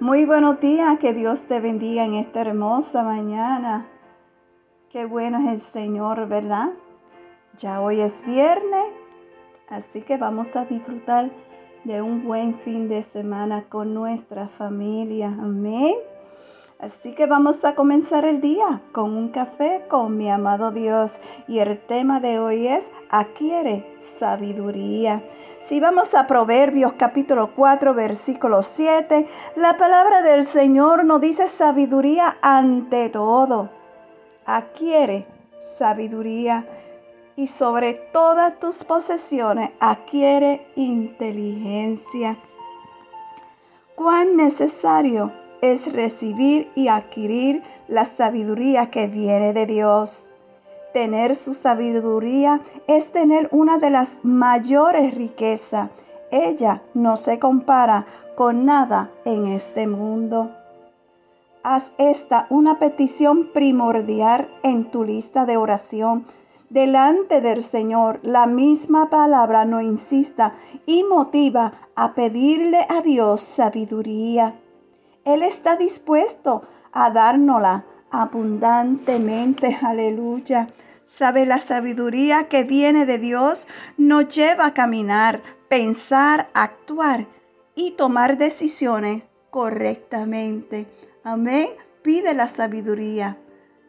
Muy buenos días, que Dios te bendiga en esta hermosa mañana. Qué bueno es el Señor, ¿verdad? Ya hoy es viernes, así que vamos a disfrutar de un buen fin de semana con nuestra familia. Amén. Así que vamos a comenzar el día con un café con mi amado Dios. Y el tema de hoy es adquiere sabiduría. Si vamos a Proverbios capítulo 4 versículo 7, la palabra del Señor nos dice sabiduría ante todo. Adquiere sabiduría y sobre todas tus posesiones adquiere inteligencia. Cuán necesario es recibir y adquirir la sabiduría que viene de Dios. Tener su sabiduría es tener una de las mayores riquezas. Ella no se compara con nada en este mundo. Haz esta una petición primordial en tu lista de oración delante del Señor. La misma palabra no insista y motiva a pedirle a Dios sabiduría. Él está dispuesto a dárnosla abundantemente. Aleluya. Sabe la sabiduría que viene de Dios nos lleva a caminar, pensar, actuar y tomar decisiones correctamente. Amén. Pide la sabiduría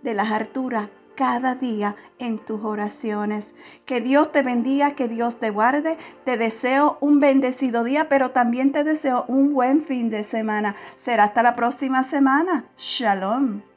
de las alturas cada día en tus oraciones. Que Dios te bendiga, que Dios te guarde. Te deseo un bendecido día, pero también te deseo un buen fin de semana. Será hasta la próxima semana. Shalom.